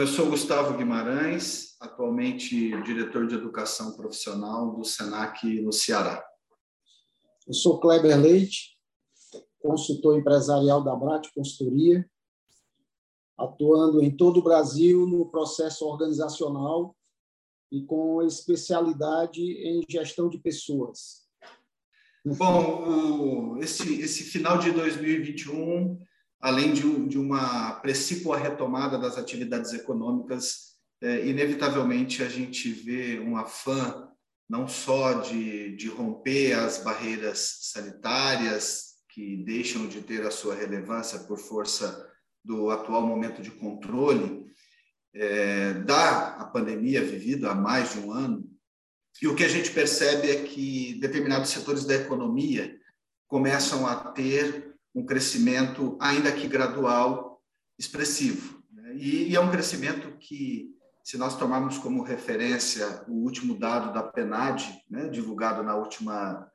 Eu sou Gustavo Guimarães, atualmente diretor de educação profissional do SENAC no Ceará. Eu sou Kleber Leite, consultor empresarial da Brat Consultoria, atuando em todo o Brasil no processo organizacional e com especialidade em gestão de pessoas. Bom, esse, esse final de 2021 além de, de uma precípua retomada das atividades econômicas, é, inevitavelmente a gente vê um afã não só de, de romper as barreiras sanitárias, que deixam de ter a sua relevância por força do atual momento de controle é, da pandemia vivida há mais de um ano. E o que a gente percebe é que determinados setores da economia começam a ter um crescimento, ainda que gradual, expressivo. Né? E, é um crescimento que, se nós tomarmos como referência o último dado da PNAD, né, divulgado na última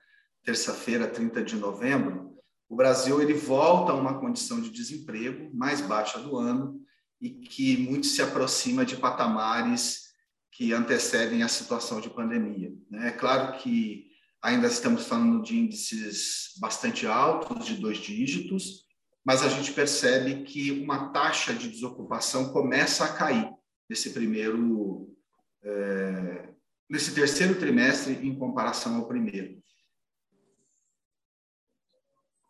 terça-feira, 30 de novembro, o Brasil ele volta a uma condição de desemprego mais baixa do ano e que muito se aproxima de patamares que antecedem a situação de pandemia. Né? É claro que Ainda estamos falando de índices bastante altos, de dois dígitos, mas a gente percebe que uma taxa de desocupação começa a cair nesse primeiro, é, nesse terceiro trimestre em comparação ao primeiro.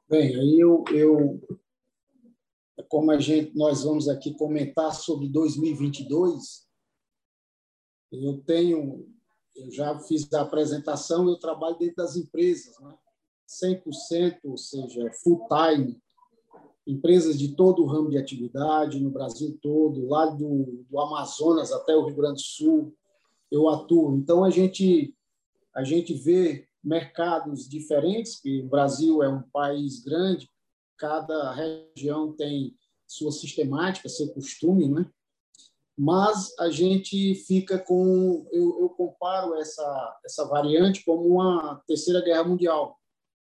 Bem, aí eu, eu como a gente nós vamos aqui comentar sobre 2022, eu tenho eu já fiz a apresentação, eu trabalho dentro das empresas, né? 100%, ou seja, full time, empresas de todo o ramo de atividade, no Brasil todo, lá do, do Amazonas até o Rio Grande do Sul, eu atuo. Então, a gente, a gente vê mercados diferentes, que o Brasil é um país grande, cada região tem sua sistemática, seu costume, né? Mas a gente fica com eu, eu, comparo essa essa variante como uma terceira guerra mundial.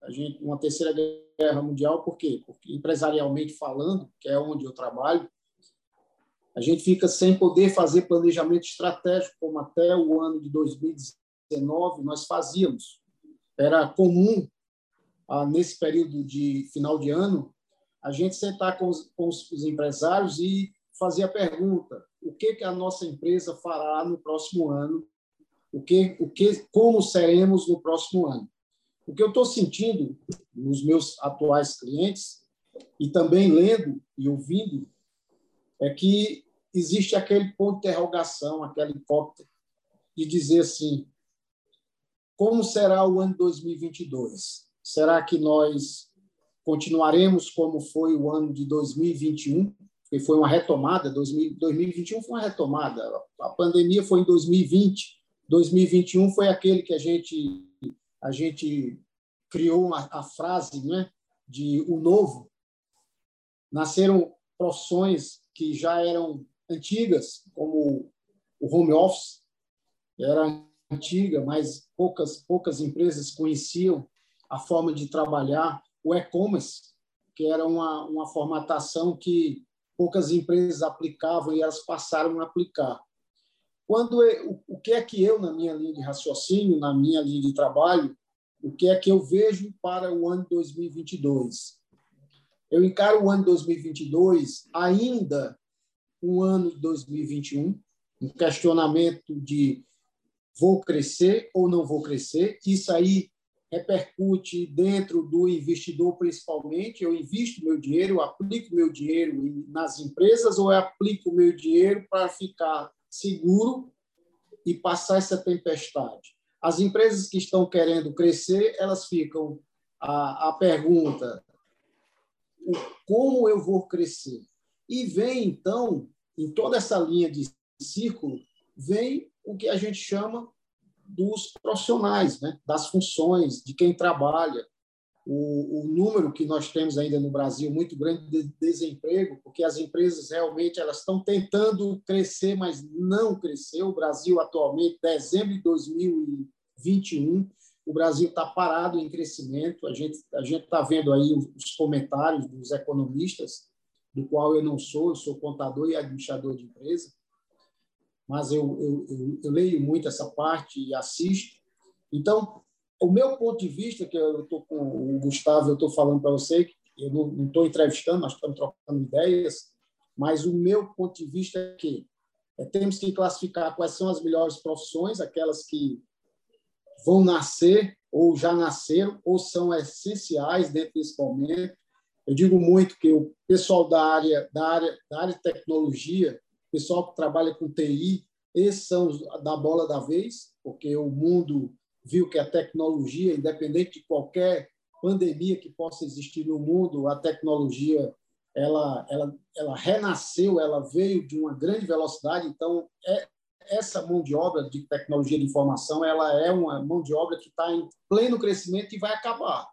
A gente uma terceira guerra mundial por quê? Porque empresarialmente falando que é onde eu trabalho a gente fica sem poder fazer planejamento estratégico como até o ano de 2019 nós fazíamos. Era comum ah, nesse período de final de ano a gente sentar com os, com os empresários e fazer a pergunta o que, que a nossa empresa fará no próximo ano, o que, o que, como seremos no próximo ano. O que eu estou sentindo nos meus atuais clientes e também lendo e ouvindo é que existe aquele ponto de interrogação, aquela hipótese de dizer assim: como será o ano 2022? Será que nós continuaremos como foi o ano de 2021? Porque foi uma retomada, 2021 foi uma retomada, a pandemia foi em 2020, 2021 foi aquele que a gente a gente criou a, a frase, né, de o novo. Nasceram profissões que já eram antigas, como o home office, era antiga, mas poucas poucas empresas conheciam a forma de trabalhar, o e-commerce, que era uma, uma formatação que poucas empresas aplicavam e elas passaram a aplicar. Quando eu, o que é que eu na minha linha de raciocínio, na minha linha de trabalho, o que é que eu vejo para o ano 2022? Eu encaro o ano 2022 ainda um ano de 2021, um questionamento de vou crescer ou não vou crescer. Isso aí repercute dentro do investidor principalmente? Eu invisto meu dinheiro, eu aplico meu dinheiro nas empresas ou eu aplico meu dinheiro para ficar seguro e passar essa tempestade? As empresas que estão querendo crescer, elas ficam a, a pergunta: como eu vou crescer? E vem, então, em toda essa linha de círculo, vem o que a gente chama dos profissionais, né? das funções, de quem trabalha. O, o, número que nós temos ainda no Brasil muito grande de desemprego, porque as empresas realmente elas estão tentando crescer, mas não cresceu. O Brasil atualmente, dezembro de 2021, o Brasil está parado em crescimento. A gente a gente está vendo aí os comentários dos economistas, do qual eu não sou, eu sou contador e administrador de empresa, mas eu, eu, eu, eu leio muito essa parte e assisto. Então, o meu ponto de vista, que eu estou com o Gustavo, eu estou falando para você, eu não estou entrevistando, nós estamos trocando ideias, mas o meu ponto de vista é que é, temos que classificar quais são as melhores profissões, aquelas que vão nascer ou já nasceram ou são essenciais dentro desse momento. Eu digo muito que o pessoal da área da área da área de tecnologia, pessoal que trabalha com TI, esses são da bola da vez, porque o mundo viu que a tecnologia, independente de qualquer pandemia que possa existir no mundo, a tecnologia ela, ela, ela renasceu, ela veio de uma grande velocidade. Então, é, essa mão de obra de tecnologia de informação ela é uma mão de obra que está em pleno crescimento e vai acabar,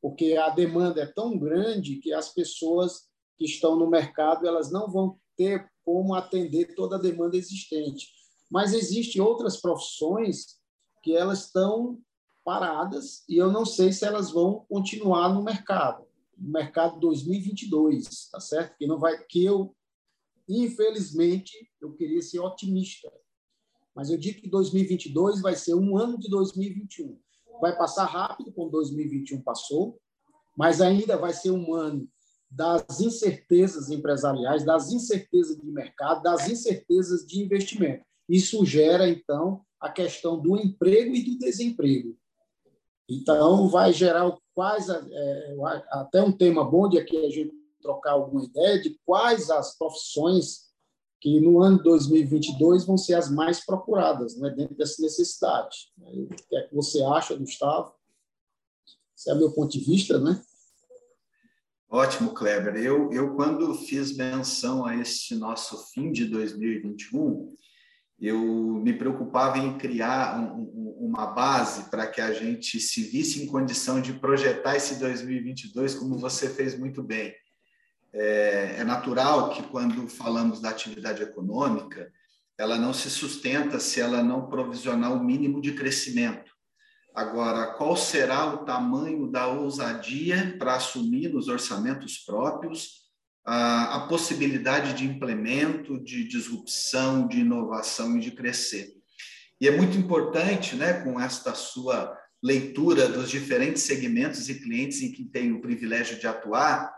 porque a demanda é tão grande que as pessoas que estão no mercado elas não vão ter como atender toda a demanda existente. Mas existem outras profissões que elas estão paradas e eu não sei se elas vão continuar no mercado, no mercado 2022, tá certo? Que não vai que eu Infelizmente, eu queria ser otimista, mas eu digo que 2022 vai ser um ano de 2021. Vai passar rápido, como 2021 passou, mas ainda vai ser um ano das incertezas empresariais, das incertezas de mercado, das incertezas de investimento. Isso gera, então, a questão do emprego e do desemprego. Então, vai gerar quais, é, até um tema bom de aqui a gente trocar alguma ideia de quais as profissões que no ano 2022 vão ser as mais procuradas, né, dentro dessa necessidade. O que é que você acha, Gustavo? Esse é o meu ponto de vista, né? Ótimo, Kleber. Eu, eu quando fiz menção a este nosso fim de 2021, eu me preocupava em criar um, um, uma base para que a gente se visse em condição de projetar esse 2022, como você fez muito bem é, é natural que quando falamos da atividade econômica, ela não se sustenta se ela não provisionar o mínimo de crescimento. Agora, qual será o tamanho da ousadia para assumir nos orçamentos próprios a, a, possibilidade de implemento, de disrupção, de inovação e de crescer? E é muito importante, né, com esta sua leitura dos diferentes segmentos e clientes em que tem o privilégio de atuar,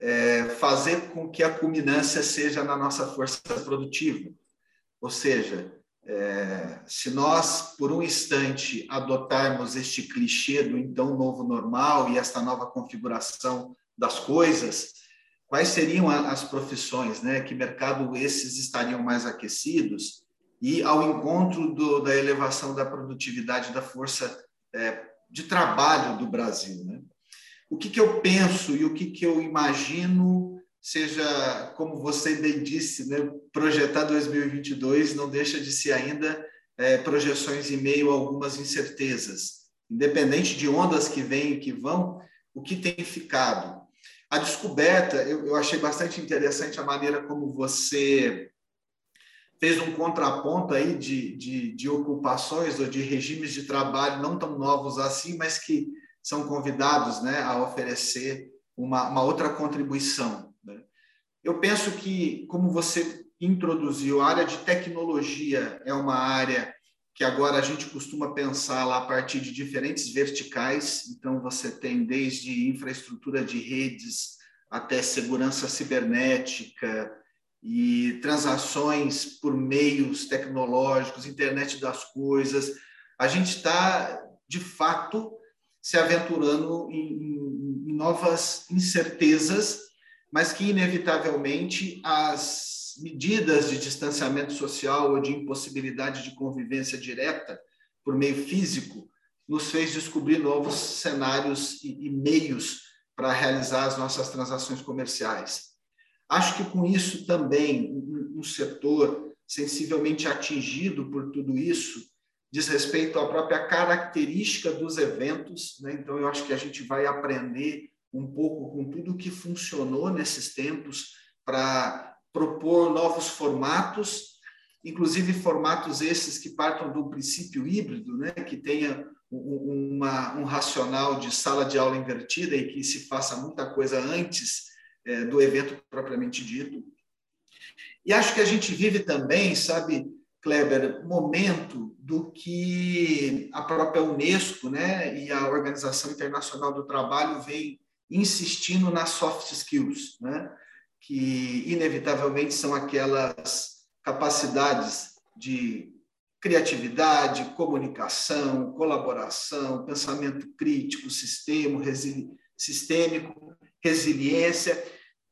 é, fazer com que a culminância seja na nossa força produtiva. Ou seja, é, se nós, por um instante, adotarmos este clichê do então novo normal e esta nova configuração das coisas, quais seriam as profissões, né? Que mercado esses estariam mais aquecidos e ao encontro do, da elevação da produtividade da força é, de trabalho do Brasil, né? o que, que eu penso e o que, que eu imagino seja, como você bem disse, né, projetar 2022 não deixa de ser ainda é, projeções em meio a algumas incertezas. Independente de ondas que vêm e que vão, o que tem ficado? A descoberta, eu, eu achei bastante interessante a maneira como você fez um contraponto aí de, de, de ocupações ou de regimes de trabalho não tão novos assim, mas que são convidados né, a oferecer uma, uma outra contribuição. Eu penso que, como você introduziu, a área de tecnologia é uma área que agora a gente costuma pensar lá a partir de diferentes verticais. Então, você tem desde infraestrutura de redes até segurança cibernética e transações por meios tecnológicos, internet das coisas. A gente está, de fato, se aventurando em, em novas incertezas, mas que, inevitavelmente, as medidas de distanciamento social ou de impossibilidade de convivência direta por meio físico nos fez descobrir novos cenários e, e meios para realizar as nossas transações comerciais. Acho que com isso também um, um setor sensivelmente atingido por tudo isso diz respeito à própria característica dos eventos. Né? Então, eu acho que a gente vai aprender um pouco com tudo que funcionou nesses tempos para propor novos formatos, inclusive formatos esses que partam do princípio híbrido, né? que tenha uma, um racional de sala de aula invertida e que se faça muita coisa antes é, do evento propriamente dito. E acho que a gente vive também, sabe, Kleber, momento do que a própria Unesco né, e a Organização Internacional do Trabalho vem insistindo nas soft skills, né, que inevitavelmente são aquelas capacidades de criatividade, comunicação, colaboração, pensamento crítico, sistema, sistêmico, resiliência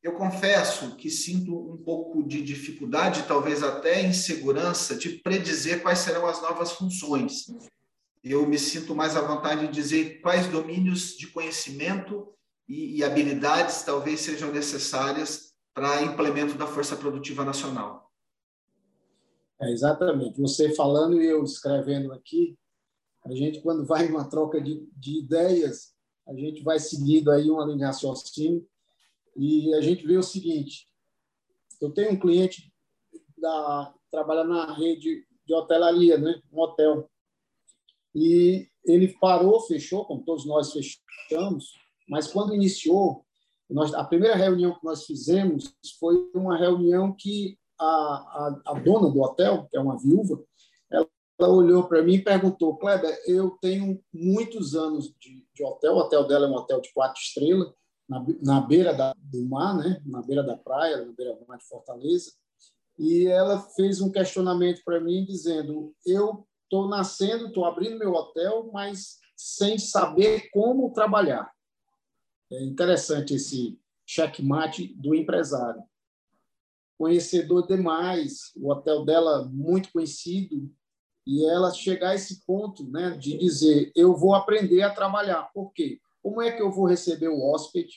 eu confesso que sinto um pouco de dificuldade, talvez até insegurança, de predizer quais serão as novas funções. Eu me sinto mais à vontade de dizer quais domínios de conhecimento e, e habilidades talvez sejam necessárias para implemento da força produtiva nacional. É, exatamente. Você falando e eu escrevendo aqui, a gente, quando vai uma troca de, de ideias, a gente vai seguindo aí uma linha raciocínio e a gente vê o seguinte: eu tenho um cliente da trabalha na rede de hotelaria, né, um hotel, e ele parou, fechou, como todos nós fechamos, mas quando iniciou, nós, a primeira reunião que nós fizemos foi uma reunião que a, a, a dona do hotel, que é uma viúva, ela, ela olhou para mim e perguntou: Kleber, eu tenho muitos anos de, de hotel, o hotel dela é um hotel de quatro estrelas, na, na beira da, do mar, né? na beira da praia, na beira do mar de Fortaleza, e ela fez um questionamento para mim dizendo: eu estou nascendo, estou abrindo meu hotel, mas sem saber como trabalhar. É interessante esse checkmate do empresário. Conhecedor demais, o hotel dela muito conhecido, e ela chegar a esse ponto né, de dizer: eu vou aprender a trabalhar. Por quê? Como é que eu vou receber o hóspede?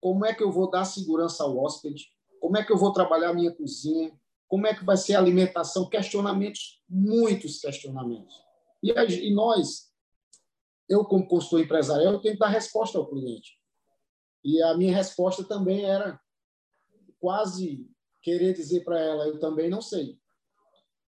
Como é que eu vou dar segurança ao hóspede? Como é que eu vou trabalhar a minha cozinha? Como é que vai ser a alimentação? Questionamentos, muitos questionamentos. E, nós, eu como consultor empresarial, eu tenho que dar resposta ao cliente. E a minha resposta também era quase querer dizer para ela, eu também não sei.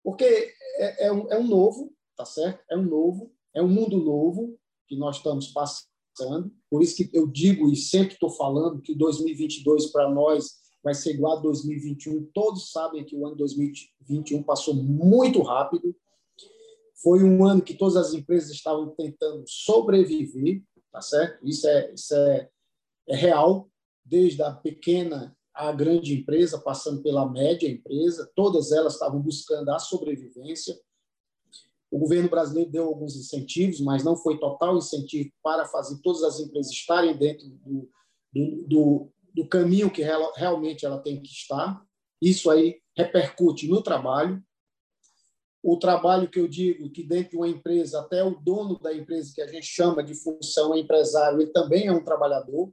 Porque é, é, um, é um novo, tá certo? É um novo, é um mundo novo que nós estamos passando. Por isso que eu digo e sempre estou falando que 2022 para nós vai ser igual a 2021. Todos sabem que o ano 2021 passou muito rápido. Foi um ano que todas as empresas estavam tentando sobreviver, tá certo? Isso é, isso é real, desde a pequena à grande empresa, passando pela média empresa, todas elas estavam buscando a sobrevivência. O governo brasileiro deu alguns incentivos, mas não foi total incentivo para fazer todas as empresas estarem dentro do, do, do, do caminho que real, realmente ela tem que estar. Isso aí repercute no trabalho. O trabalho que eu digo que dentro de uma empresa, até o dono da empresa, que a gente chama de função empresário, ele também é um trabalhador.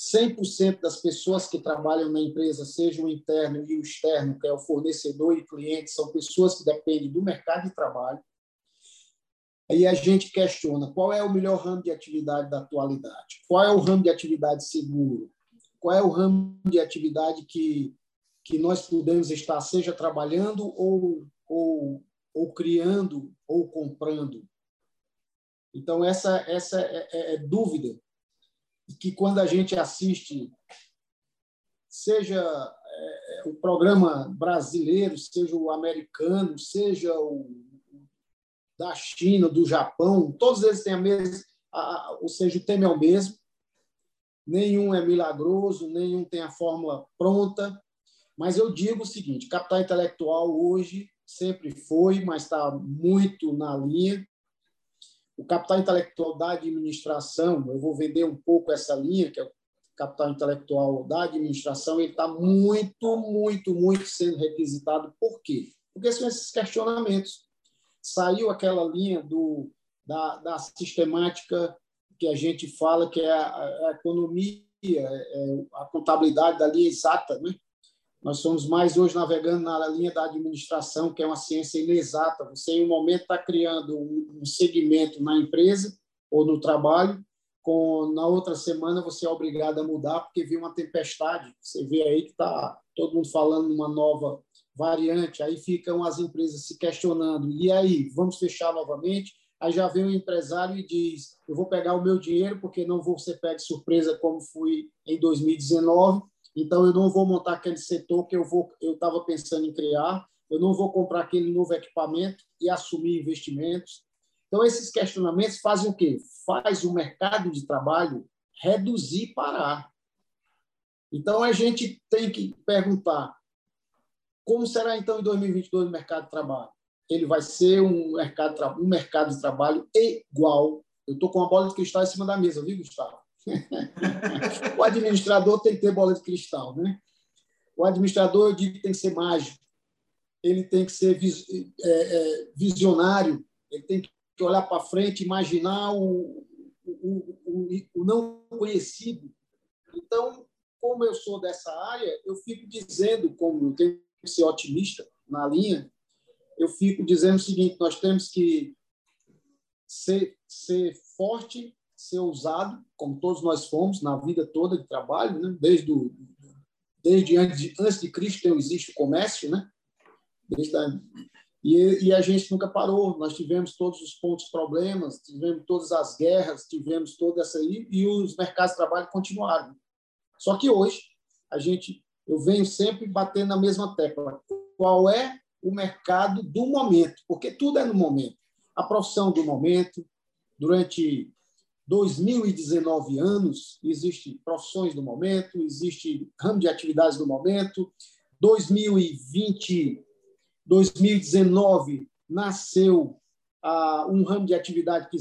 100% das pessoas que trabalham na empresa, seja o interno e o externo, que é o fornecedor e cliente, são pessoas que dependem do mercado de trabalho. Aí a gente questiona qual é o melhor ramo de atividade da atualidade, qual é o ramo de atividade seguro, qual é o ramo de atividade que, que nós podemos estar, seja trabalhando ou, ou, ou criando ou comprando. Então, essa, essa é, é, é dúvida que quando a gente assiste, seja é, o programa brasileiro, seja o americano, seja o da China, do Japão, todos eles têm a mesma, a, ou seja, o tema é o mesmo. Nenhum é milagroso, nenhum tem a fórmula pronta. Mas eu digo o seguinte: capital intelectual hoje sempre foi, mas está muito na linha o capital intelectual da administração, eu vou vender um pouco essa linha, que é o capital intelectual da administração, ele está muito, muito, muito sendo requisitado. Por quê? Porque são esses questionamentos. Saiu aquela linha do, da, da sistemática que a gente fala, que é a, a economia é, a contabilidade da linha exata, né? Nós somos mais hoje navegando na linha da administração, que é uma ciência inexata. Você, em um momento, está criando um segmento na empresa ou no trabalho, com na outra semana você é obrigado a mudar porque viu uma tempestade. Você vê aí que está todo mundo falando uma nova variante, aí ficam as empresas se questionando. E aí, vamos fechar novamente? Aí já vem o empresário e diz: Eu vou pegar o meu dinheiro porque não vou ser pego de surpresa como fui em 2019 então, eu não vou montar aquele setor que eu eu estava pensando em criar, eu não vou comprar aquele novo equipamento e assumir investimentos. Então, esses questionamentos fazem o quê? Faz o mercado de trabalho reduzir, parar. Então, a gente tem que perguntar como será, então, em 2022 o mercado de trabalho? Ele vai ser um mercado, um mercado de trabalho igual. Eu estou com a bola de cristal em cima da mesa, viu, Gustavo? o administrador tem que ter bola de cristal, né? O administrador eu digo tem que ser mágico, ele tem que ser é, é, visionário, ele tem que olhar para frente, imaginar o, o, o, o não conhecido. Então, como eu sou dessa área, eu fico dizendo, como eu tenho que ser otimista na linha, eu fico dizendo o seguinte: nós temos que ser, ser forte ser usado, como todos nós fomos na vida toda de trabalho, né? desde, desde antes, de, antes de Cristo existe o comércio, né? Desde a, e, e, a gente nunca parou. Nós tivemos todos os pontos problemas, tivemos todas as guerras, tivemos toda essa aí, e os mercados de trabalho continuaram. Só que hoje a gente, eu venho sempre batendo na mesma tecla. Qual é o mercado do momento? Porque tudo é no momento. A profissão do momento. Durante 2019 anos, existe profissões do momento, existe ramo de atividades do momento. 2020, 2019 nasceu ah, um ramo de atividade que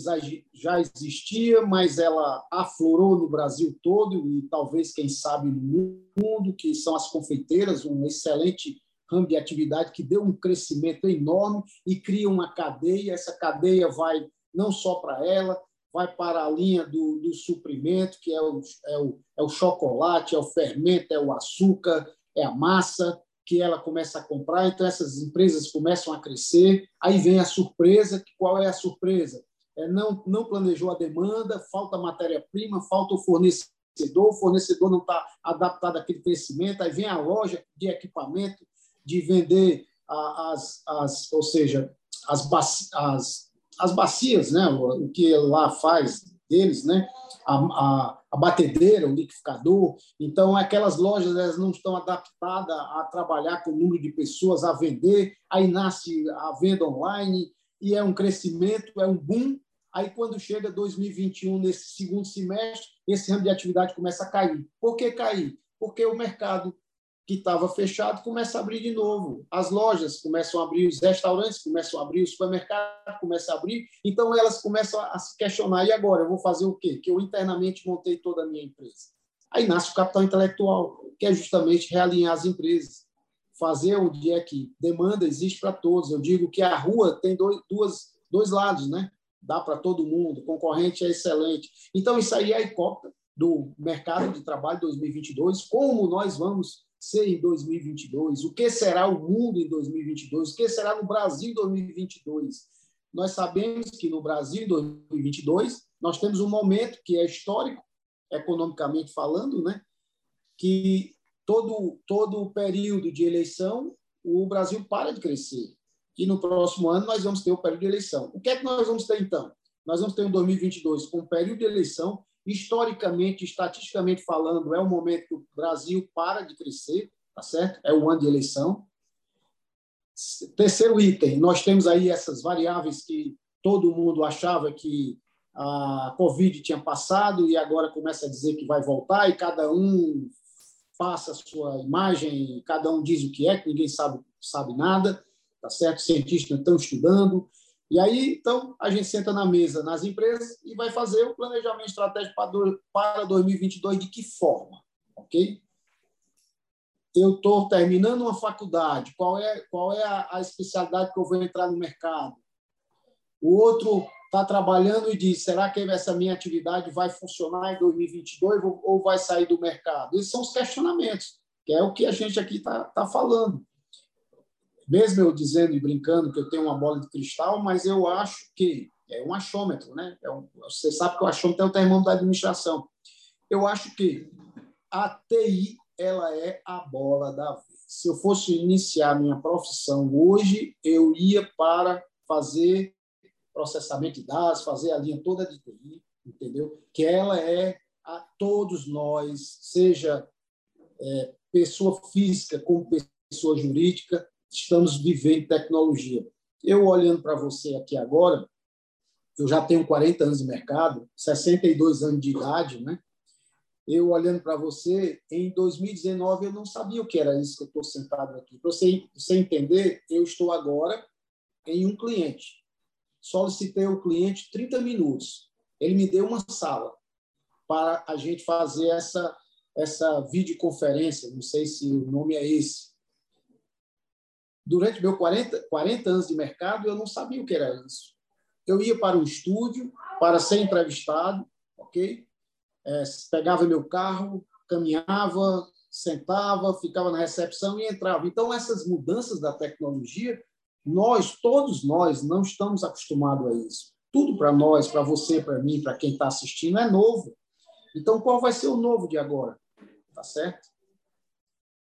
já existia, mas ela aflorou no Brasil todo e talvez, quem sabe, no mundo, que são as confeiteiras, um excelente ramo de atividade que deu um crescimento enorme e cria uma cadeia. Essa cadeia vai não só para ela, vai para a linha do, do suprimento, que é o, é, o, é o chocolate, é o fermento, é o açúcar, é a massa, que ela começa a comprar, então essas empresas começam a crescer, aí vem a surpresa, qual é a surpresa? É, não, não planejou a demanda, falta matéria-prima, falta o fornecedor, o fornecedor não está adaptado àquele crescimento, aí vem a loja de equipamento, de vender as, as ou seja, as, as as bacias, né, o, o que lá faz deles, né, a, a, a, batedeira, o liquidificador. Então, aquelas lojas elas não estão adaptadas a trabalhar com o número de pessoas, a vender. Aí nasce a venda online e é um crescimento, é um boom. Aí, quando chega 2021, nesse segundo semestre, esse ramo de atividade começa a cair. Por que cair? Porque o mercado que estava fechado começa a abrir de novo. As lojas começam a abrir, os restaurantes começam a abrir, os supermercados começam a abrir. Então, elas começam a se questionar: e agora? Eu vou fazer o quê? Que eu internamente montei toda a minha empresa. Aí nasce o capital intelectual, que é justamente realinhar as empresas, fazer onde é que demanda existe para todos. Eu digo que a rua tem dois, duas, dois lados, né? Dá para todo mundo, concorrente é excelente. Então, isso aí é a icópia do mercado de trabalho 2022, como nós vamos ser em 2022? O que será o mundo em 2022? O que será no Brasil em 2022? Nós sabemos que no Brasil em 2022 nós temos um momento que é histórico, economicamente falando, né? que todo, todo o período de eleição o Brasil para de crescer. E no próximo ano nós vamos ter o período de eleição. O que é que nós vamos ter então? Nós vamos ter um 2022 com o período de eleição historicamente, estatisticamente falando, é o momento que o Brasil para de crescer, tá certo? É o ano de eleição. Terceiro item, nós temos aí essas variáveis que todo mundo achava que a Covid tinha passado e agora começa a dizer que vai voltar e cada um passa a sua imagem, cada um diz o que é, que ninguém sabe, sabe nada, tá certo? Cientistas estão estudando, e aí, então, a gente senta na mesa nas empresas e vai fazer o planejamento estratégico para 2022 de que forma, ok? Eu estou terminando uma faculdade, qual é, qual é a, a especialidade que eu vou entrar no mercado? O outro está trabalhando e diz: será que essa minha atividade vai funcionar em 2022 ou vai sair do mercado? Esses são os questionamentos, que é o que a gente aqui está tá falando. Mesmo eu dizendo e brincando que eu tenho uma bola de cristal, mas eu acho que é um achômetro, né? É um, você sabe que o achômetro é o termômetro da administração. Eu acho que a TI ela é a bola da vez. Se eu fosse iniciar minha profissão hoje, eu ia para fazer processamento de dados, fazer a linha toda de TI, entendeu? Que ela é a todos nós, seja é, pessoa física como pessoa jurídica, estamos vivendo tecnologia. Eu olhando para você aqui agora, eu já tenho 40 anos de mercado, 62 anos de idade, né? Eu olhando para você, em 2019 eu não sabia o que era isso que eu estou sentado aqui. Para você, você entender, eu estou agora em um cliente. Solicitei o cliente 30 minutos. Ele me deu uma sala para a gente fazer essa essa videoconferência, não sei se o nome é esse. Durante meus 40, 40 anos de mercado, eu não sabia o que era isso eu ia para o estúdio para ser entrevistado, ok? É, pegava meu carro, caminhava, sentava, ficava na recepção e entrava. Então, essas mudanças da tecnologia, nós, todos nós, não estamos acostumados a isso. Tudo para nós, para você, para mim, para quem está assistindo, é novo. Então, qual vai ser o novo de agora? Tá certo?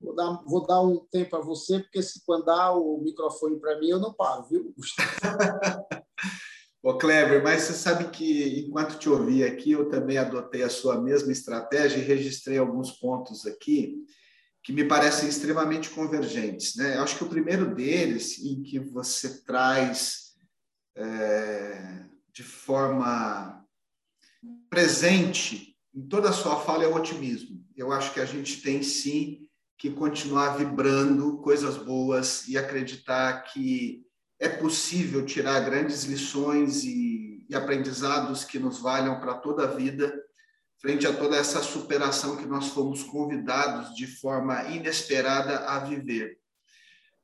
Vou dar, vou dar um tempo para você, porque se quando dá o microfone para mim, eu não paro, viu, Ô, Kleber, mas você sabe que enquanto te ouvi aqui, eu também adotei a sua mesma estratégia e registrei alguns pontos aqui que me parecem extremamente convergentes. Né? Eu acho que o primeiro deles, em que você traz é, de forma presente em toda a sua fala, é o otimismo. Eu acho que a gente tem sim que continuar vibrando coisas boas e acreditar que é possível tirar grandes lições e, e aprendizados que nos valham para toda a vida, frente a toda essa superação que nós fomos convidados de forma inesperada a viver.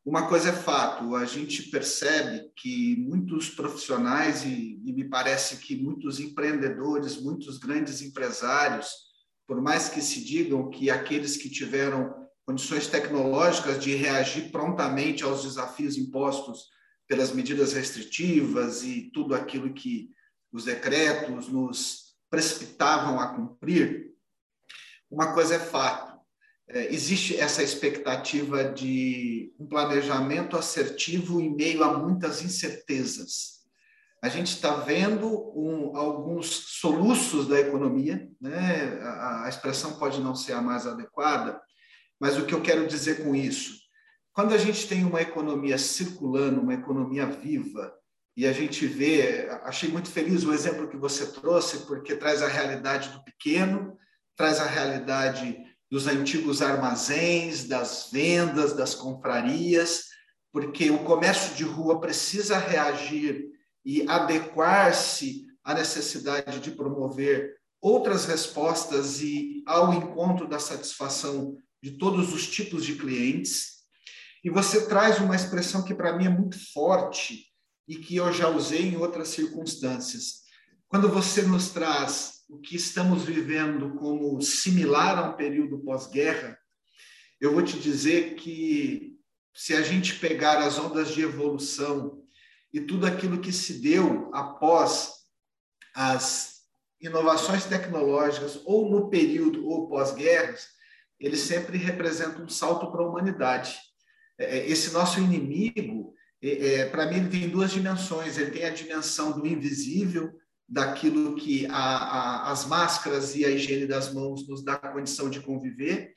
Uma coisa é fato, a gente percebe que muitos profissionais, e, e me parece que muitos empreendedores, muitos grandes empresários, por mais que se digam que aqueles que tiveram condições tecnológicas de reagir prontamente aos desafios impostos pelas medidas restritivas e tudo aquilo que os decretos nos precipitavam a cumprir, uma coisa é fato: é, existe essa expectativa de um planejamento assertivo em meio a muitas incertezas. A gente está vendo um, alguns soluços da economia, né? a, a expressão pode não ser a mais adequada, mas o que eu quero dizer com isso? Quando a gente tem uma economia circulando, uma economia viva, e a gente vê, achei muito feliz o exemplo que você trouxe, porque traz a realidade do pequeno, traz a realidade dos antigos armazéns, das vendas, das confrarias, porque o comércio de rua precisa reagir e adequar-se à necessidade de promover outras respostas e ao encontro da satisfação de todos os tipos de clientes. E você traz uma expressão que para mim é muito forte e que eu já usei em outras circunstâncias. Quando você nos traz o que estamos vivendo como similar a um período pós-guerra, eu vou te dizer que se a gente pegar as ondas de evolução e tudo aquilo que se deu após as inovações tecnológicas ou no período ou pós-guerras, ele sempre representa um salto para a humanidade. É, é, esse nosso inimigo, é, para mim, ele tem duas dimensões. Ele tem a dimensão do invisível, daquilo que a, a, as máscaras e a higiene das mãos nos dá condição de conviver,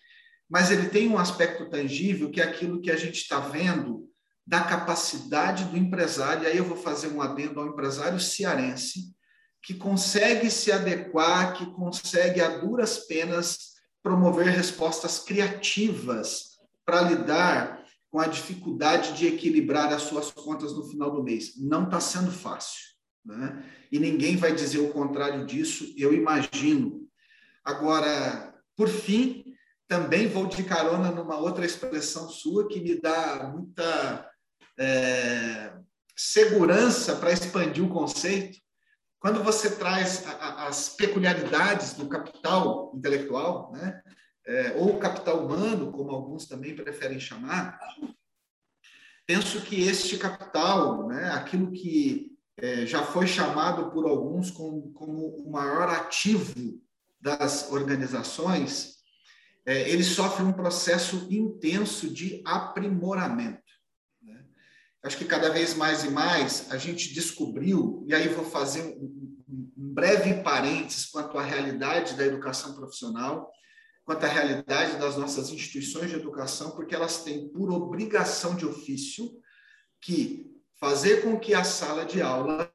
mas ele tem um aspecto tangível, que é aquilo que a gente está vendo da capacidade do empresário, e aí eu vou fazer um adendo ao empresário cearense, que consegue se adequar, que consegue, a duras penas, promover respostas criativas para lidar com a dificuldade de equilibrar as suas contas no final do mês. Não está sendo fácil. Né? E ninguém vai dizer o contrário disso, eu imagino. Agora, por fim, também vou de carona numa outra expressão sua que me dá muita é, segurança para expandir o conceito, quando você traz a, a, as peculiaridades do capital intelectual, né? É, ou capital humano, como alguns também preferem chamar, penso que este capital, né, aquilo que é, já foi chamado por alguns como, como o maior ativo das organizações, é, ele sofre um processo intenso de aprimoramento. Acho que cada vez mais e mais a gente descobriu, e aí vou fazer um, um breve parênteses quanto à realidade da educação profissional, quanto à realidade das nossas instituições de educação, porque elas têm por obrigação de ofício que fazer com que a sala de aula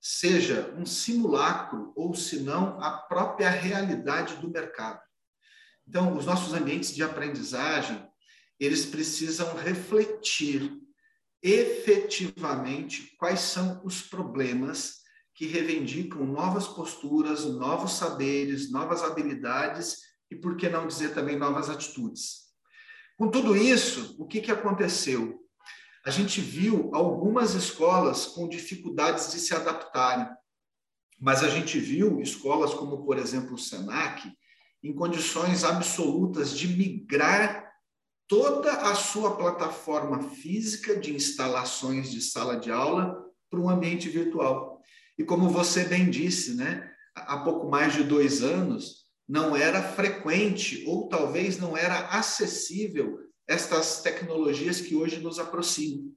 seja um simulacro ou, se não, a própria realidade do mercado. Então, os nossos ambientes de aprendizagem, eles precisam refletir efetivamente quais são os problemas que reivindicam novas posturas, novos saberes, novas habilidades e, por que não dizer também, novas atitudes. Com tudo isso, o que, que aconteceu? A gente viu algumas escolas com dificuldades de se adaptarem, mas a gente viu escolas como, por exemplo, o SENAC, em condições absolutas de migrar toda a sua plataforma física de instalações de sala de aula para um ambiente virtual. E como você bem disse, né, há pouco mais de dois anos, não era frequente ou talvez não era acessível estas tecnologias que hoje nos aproximam.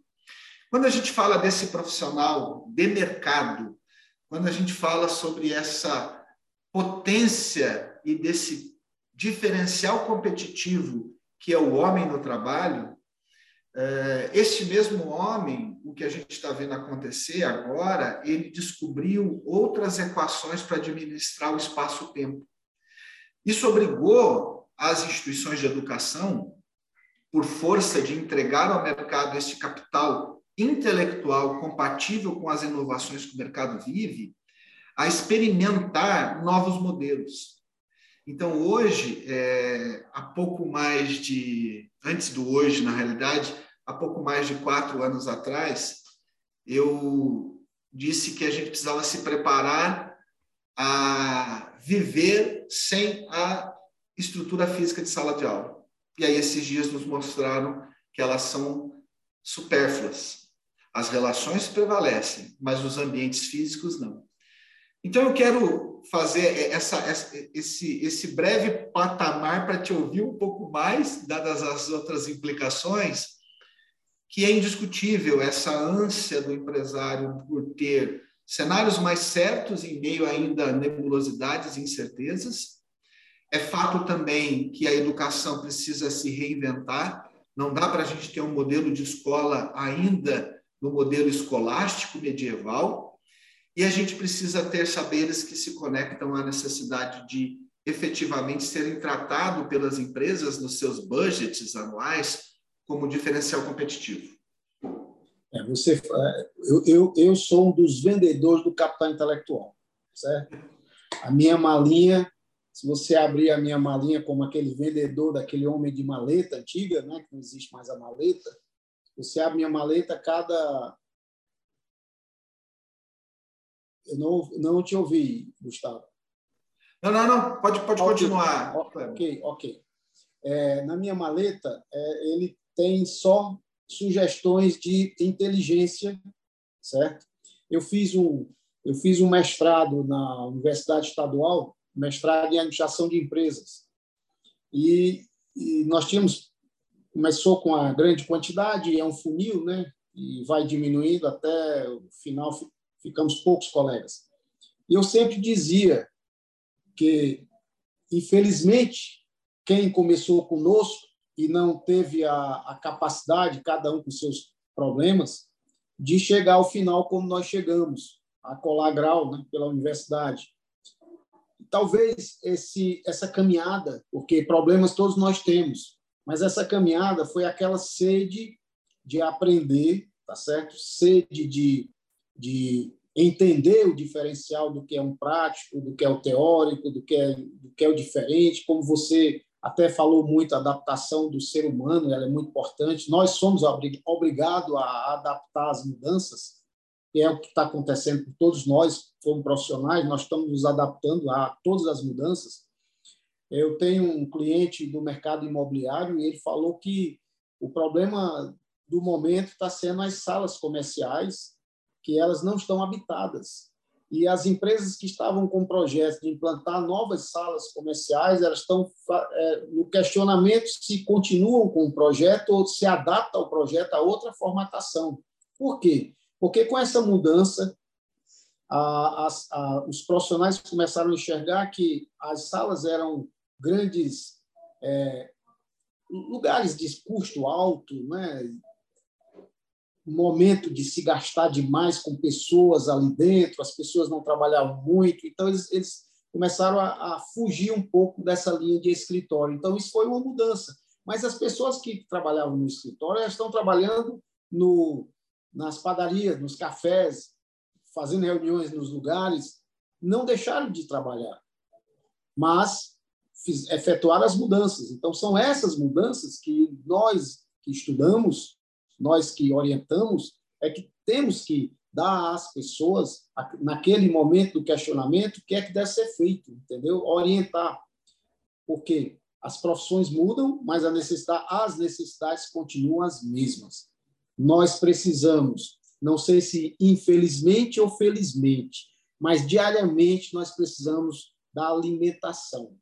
Quando a gente fala desse profissional de mercado, quando a gente fala sobre essa potência e desse diferencial competitivo que é o homem no trabalho, eh, este mesmo homem, o que a gente está vendo acontecer agora, ele descobriu outras equações para administrar o espaço-tempo. Isso obrigou as instituições de educação, por força de entregar ao mercado este capital intelectual compatível com as inovações que o mercado vive, a experimentar novos modelos. Então, hoje, é, há pouco mais de. Antes do hoje, na realidade, há pouco mais de quatro anos atrás, eu disse que a gente precisava se preparar a viver sem a estrutura física de sala de aula. E aí, esses dias nos mostraram que elas são supérfluas. As relações prevalecem, mas os ambientes físicos não. Então, eu quero fazer essa, esse, esse breve patamar para te ouvir um pouco mais, dadas as outras implicações, que é indiscutível essa ânsia do empresário por ter cenários mais certos em meio ainda a nebulosidades e incertezas. É fato também que a educação precisa se reinventar. Não dá para a gente ter um modelo de escola ainda no modelo escolástico medieval, e a gente precisa ter saberes que se conectam à necessidade de efetivamente serem tratados pelas empresas nos seus budgets anuais como diferencial competitivo. É, você, é, eu, eu, eu sou um dos vendedores do capital intelectual, certo? A minha malinha, se você abrir a minha malinha como aquele vendedor daquele homem de maleta antiga, né, que não existe mais a maleta, você abre minha maleta, cada Eu não, não te ouvi, Gustavo. Não, não, não. Pode, pode okay. continuar. Ok, ok. É, na minha maleta, é, ele tem só sugestões de inteligência, certo? Eu fiz um, eu fiz um mestrado na Universidade Estadual, mestrado em administração de empresas. E, e nós tínhamos começou com a grande quantidade, é um funil, né? E vai diminuindo até o final ficamos poucos colegas. E eu sempre dizia que, infelizmente, quem começou conosco e não teve a, a capacidade, cada um com seus problemas, de chegar ao final como nós chegamos, a colar grau né, pela universidade. Talvez esse, essa caminhada, porque problemas todos nós temos, mas essa caminhada foi aquela sede de aprender, tá certo? Sede de de entender o diferencial do que é um prático, do que é o teórico, do que é, do que é o diferente, como você até falou muito, a adaptação do ser humano ela é muito importante. Nós somos obrigados a adaptar as mudanças, que é o que está acontecendo com todos nós, como profissionais, nós estamos nos adaptando a todas as mudanças. Eu tenho um cliente do mercado imobiliário e ele falou que o problema do momento está sendo as salas comerciais, que elas não estão habitadas. E as empresas que estavam com projetos de implantar novas salas comerciais, elas estão é, no questionamento se continuam com o projeto ou se adapta o projeto a outra formatação. Por quê? Porque com essa mudança, a, a, a, os profissionais começaram a enxergar que as salas eram grandes é, lugares de custo alto, né? Momento de se gastar demais com pessoas ali dentro, as pessoas não trabalhavam muito, então eles, eles começaram a, a, fugir um pouco dessa linha de escritório. Então, isso foi uma mudança. Mas as pessoas que trabalhavam no escritório estão trabalhando no, nas padarias, nos cafés, fazendo reuniões nos lugares, não deixaram de trabalhar, mas efetuaram as mudanças. Então, são essas mudanças que nós que estudamos, nós que orientamos, é que temos que dar às pessoas, naquele momento do questionamento, o que é que deve ser feito, entendeu? Orientar. Porque as profissões mudam, mas necessidade, as necessidades continuam as mesmas nós precisamos, não sei se infelizmente ou felizmente, mas diariamente nós precisamos da alimentação.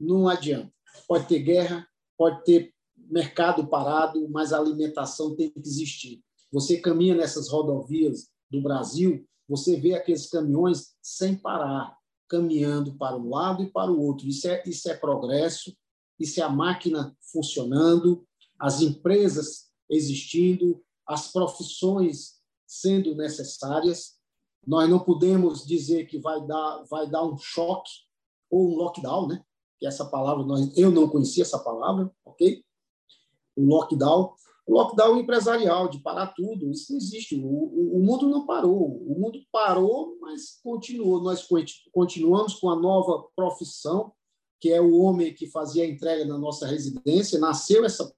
Não adianta. Pode ter guerra, pode ter mercado parado, mas a alimentação tem que existir. Você caminha nessas rodovias do Brasil, você vê aqueles caminhões sem parar, caminhando para um lado e para o outro. Isso é, isso é progresso, isso é a máquina funcionando, as empresas existindo, as profissões sendo necessárias. Nós não podemos dizer que vai dar, vai dar um choque ou um lockdown, né? Que essa palavra nós, eu não conhecia essa palavra, ok? O lockdown, o lockdown empresarial de parar tudo, isso não existe. O, o, o mundo não parou, o mundo parou, mas continuou. Nós continuamos com a nova profissão que é o homem que fazia a entrega na nossa residência. Nasceu essa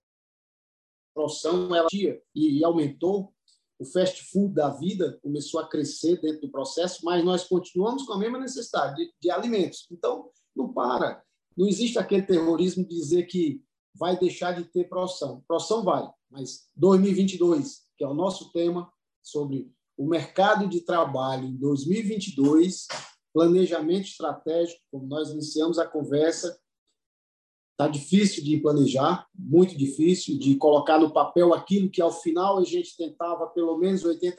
profissão ela e, e aumentou. O fast food da vida começou a crescer dentro do processo, mas nós continuamos com a mesma necessidade de, de alimentos. Então, não para. Não existe aquele terrorismo de dizer que vai deixar de ter profissão. Profissão vai, mas 2022, que é o nosso tema sobre o mercado de trabalho em 2022, planejamento estratégico, como nós iniciamos a conversa, Está difícil de planejar, muito difícil de colocar no papel aquilo que ao final a gente tentava pelo menos 80%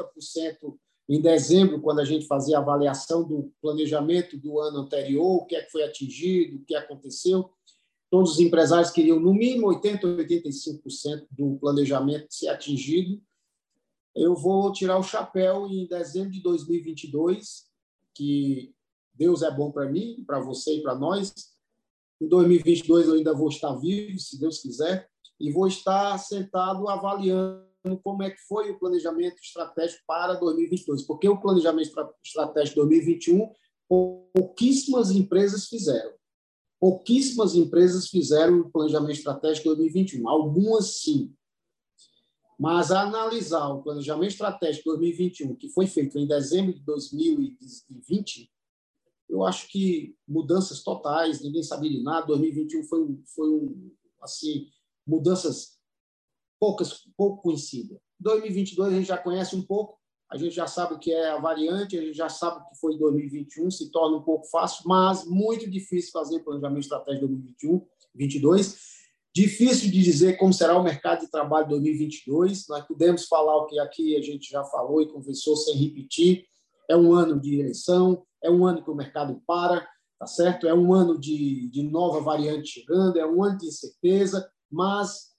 em dezembro, quando a gente fazia a avaliação do planejamento do ano anterior, o que é que foi atingido, o que aconteceu. Todos os empresários queriam no mínimo 80 ou 85% do planejamento ser atingido. Eu vou tirar o chapéu em dezembro de 2022, que Deus é bom para mim, para você e para nós em 2022 eu ainda vou estar vivo, se Deus quiser, e vou estar sentado avaliando como é que foi o planejamento estratégico para 2022, porque o planejamento estratégico 2021 pouquíssimas empresas fizeram. Pouquíssimas empresas fizeram o planejamento estratégico 2021, algumas sim. Mas analisar o planejamento estratégico 2021, que foi feito em dezembro de 2020, eu acho que mudanças totais, ninguém sabia de nada. 2021 foi um, foi um assim, mudanças poucas, pouco conhecidas. 2022 a gente já conhece um pouco, a gente já sabe o que é a variante, a gente já sabe o que foi 2021, se torna um pouco fácil, mas muito difícil fazer planejamento estratégico 2021, 2022. Difícil de dizer como será o mercado de trabalho 2022. Nós podemos falar o que aqui a gente já falou e conversou sem repetir. É um ano de eleição, é um ano que o mercado para, tá certo? É um ano de, de nova variante chegando, é um ano de incerteza, mas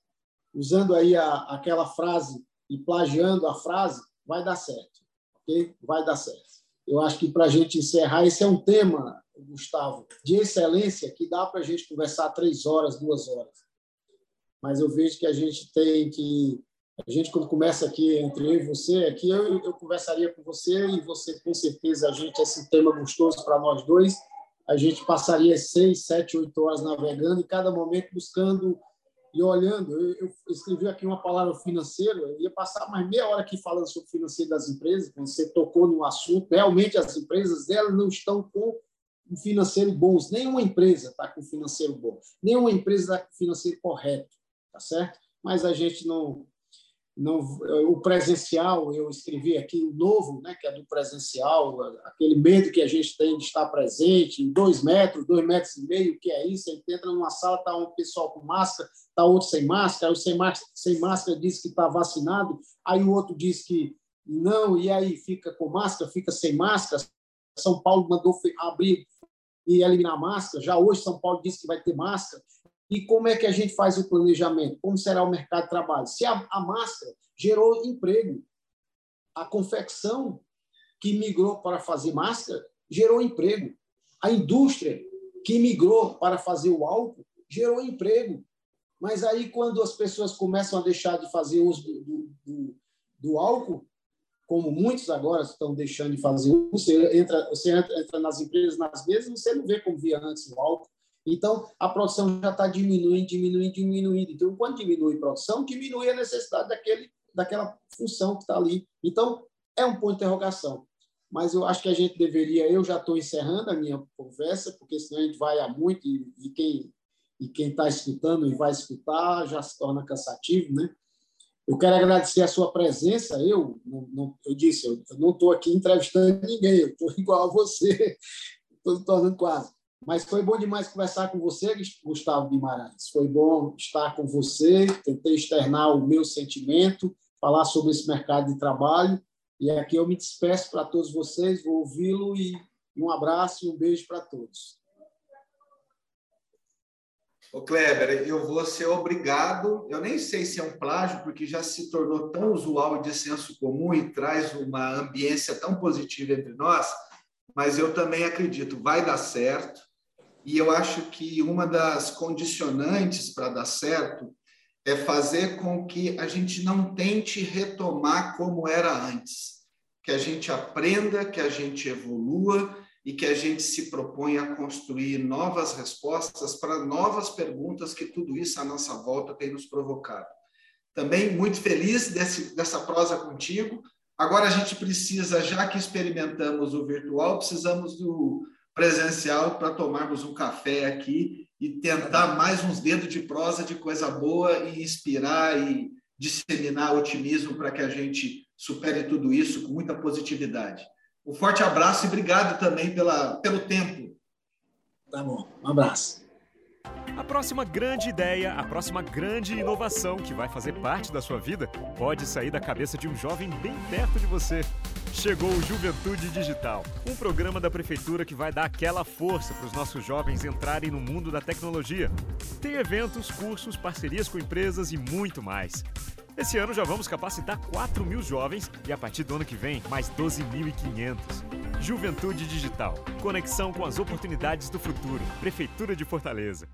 usando aí a, aquela frase e plagiando a frase, vai dar certo, ok? Vai dar certo. Eu acho que para a gente encerrar, esse é um tema, Gustavo, de excelência que dá para a gente conversar três horas, duas horas. Mas eu vejo que a gente tem que a gente, quando começa aqui entre eu e você, aqui eu, eu conversaria com você e você, com certeza, a gente, esse tema gostoso para nós dois, a gente passaria seis, sete, oito horas navegando e cada momento buscando e olhando, eu, eu, escrevi aqui uma palavra financeiro, eu ia passar mais meia hora aqui falando sobre o financeiro das empresas, quando você tocou no assunto, realmente as empresas delas não estão com financeiro bom, nenhuma empresa está com financeiro bom, nenhuma empresa está com financeiro correto, tá certo? Mas a gente não, não, o presencial, eu escrevi aqui o novo, né, que é do presencial, aquele medo que a gente tem de estar presente, em dois metros, dois metros e meio, que é isso? Entra numa sala, está um pessoal com máscara, está outro sem máscara, o sem máscara, sem máscara diz que está vacinado, aí o outro diz que não, e aí fica com máscara, fica sem máscara. São Paulo mandou abrir e eliminar máscara, já hoje São Paulo disse que vai ter máscara. E como é que a gente faz o planejamento? Como será o mercado de trabalho? Se a, a máscara gerou emprego, a confecção que migrou para fazer máscara gerou emprego. A indústria que migrou para fazer o álcool gerou emprego. Mas aí, quando as pessoas começam a deixar de fazer uso do, do, do álcool, como muitos agora estão deixando de fazer uso, você entra, você entra, entra nas empresas, nas mesas, você não vê como via antes o álcool. Então, a produção já está diminuindo, diminuindo, diminuindo. Então, quando diminui a produção, diminui a necessidade daquele, daquela função que está ali. Então, é um ponto de interrogação. Mas eu acho que a gente deveria, eu já estou encerrando a minha conversa, porque senão a gente vai a muito e, e quem e quem está escutando e vai escutar já se torna cansativo, né? Eu quero agradecer a sua presença. Eu, não, não, eu disse, eu, eu não estou aqui entrevistando ninguém, eu estou igual a você, estou tornando quase. Mas foi bom demais conversar com você, Gustavo Guimarães. Foi bom estar com você, tentei externar o meu sentimento, falar sobre esse mercado de trabalho. E aqui eu me despeço para todos vocês, vou ouvi-lo e um abraço e um beijo para todos. Ô Kleber, eu vou ser obrigado, eu nem sei se é um plágio, porque já se tornou tão usual e de senso comum e traz uma ambiência tão positiva entre nós, mas eu também acredito, vai dar certo. E eu acho que uma das condicionantes para dar certo é fazer com que a gente não tente retomar como era antes, que a gente aprenda, que a gente evolua e que a gente se proponha a construir novas respostas para novas perguntas que tudo isso à nossa volta tem nos provocado. Também muito feliz desse, dessa prosa contigo. Agora a gente precisa, já que experimentamos o virtual, precisamos do presencial para tomarmos um café aqui e tentar mais uns dedos de prosa de coisa boa e inspirar e disseminar otimismo para que a gente supere tudo isso com muita positividade. Um forte abraço e obrigado também pela, pelo tempo. Tá bom, um abraço. A próxima grande ideia, a próxima grande inovação que vai fazer parte da sua vida pode sair da cabeça de um jovem bem perto de você. Chegou o Juventude Digital, um programa da prefeitura que vai dar aquela força para os nossos jovens entrarem no mundo da tecnologia. Tem eventos, cursos, parcerias com empresas e muito mais. Esse ano já vamos capacitar 4 mil jovens e a partir do ano que vem, mais 12.500. Juventude Digital. Conexão com as oportunidades do futuro. Prefeitura de Fortaleza.